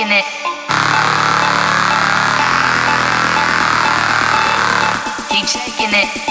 She's out the door.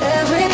Every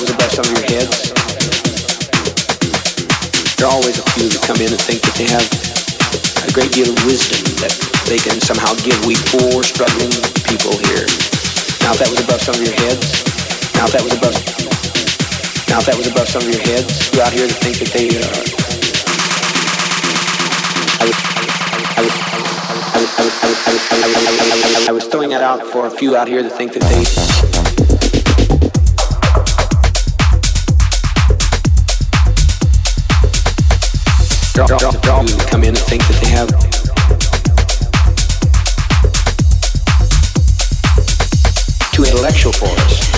with the best on your heads. There are always a few that come in and think that they have a great deal of wisdom that they can somehow give we poor, struggling people here. Now if that was above some of your heads, now if that was above, now if that was above some of your heads, you out here to think that they uh, I was throwing that out for a few out here that think that they come in and think that they have too intellectual for us.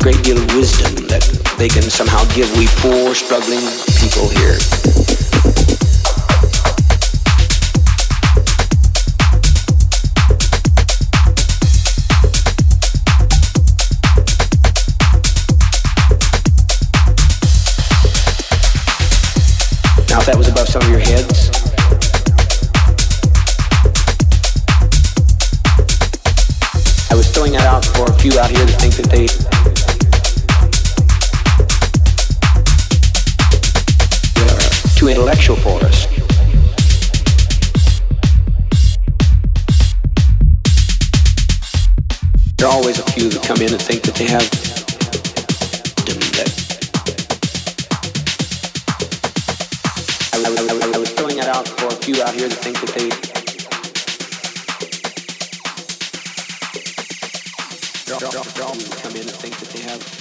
Great deal of wisdom that they can somehow give we poor, struggling people here. There are always a few out here that come in and think that they have few out here that think that they come in and think that they have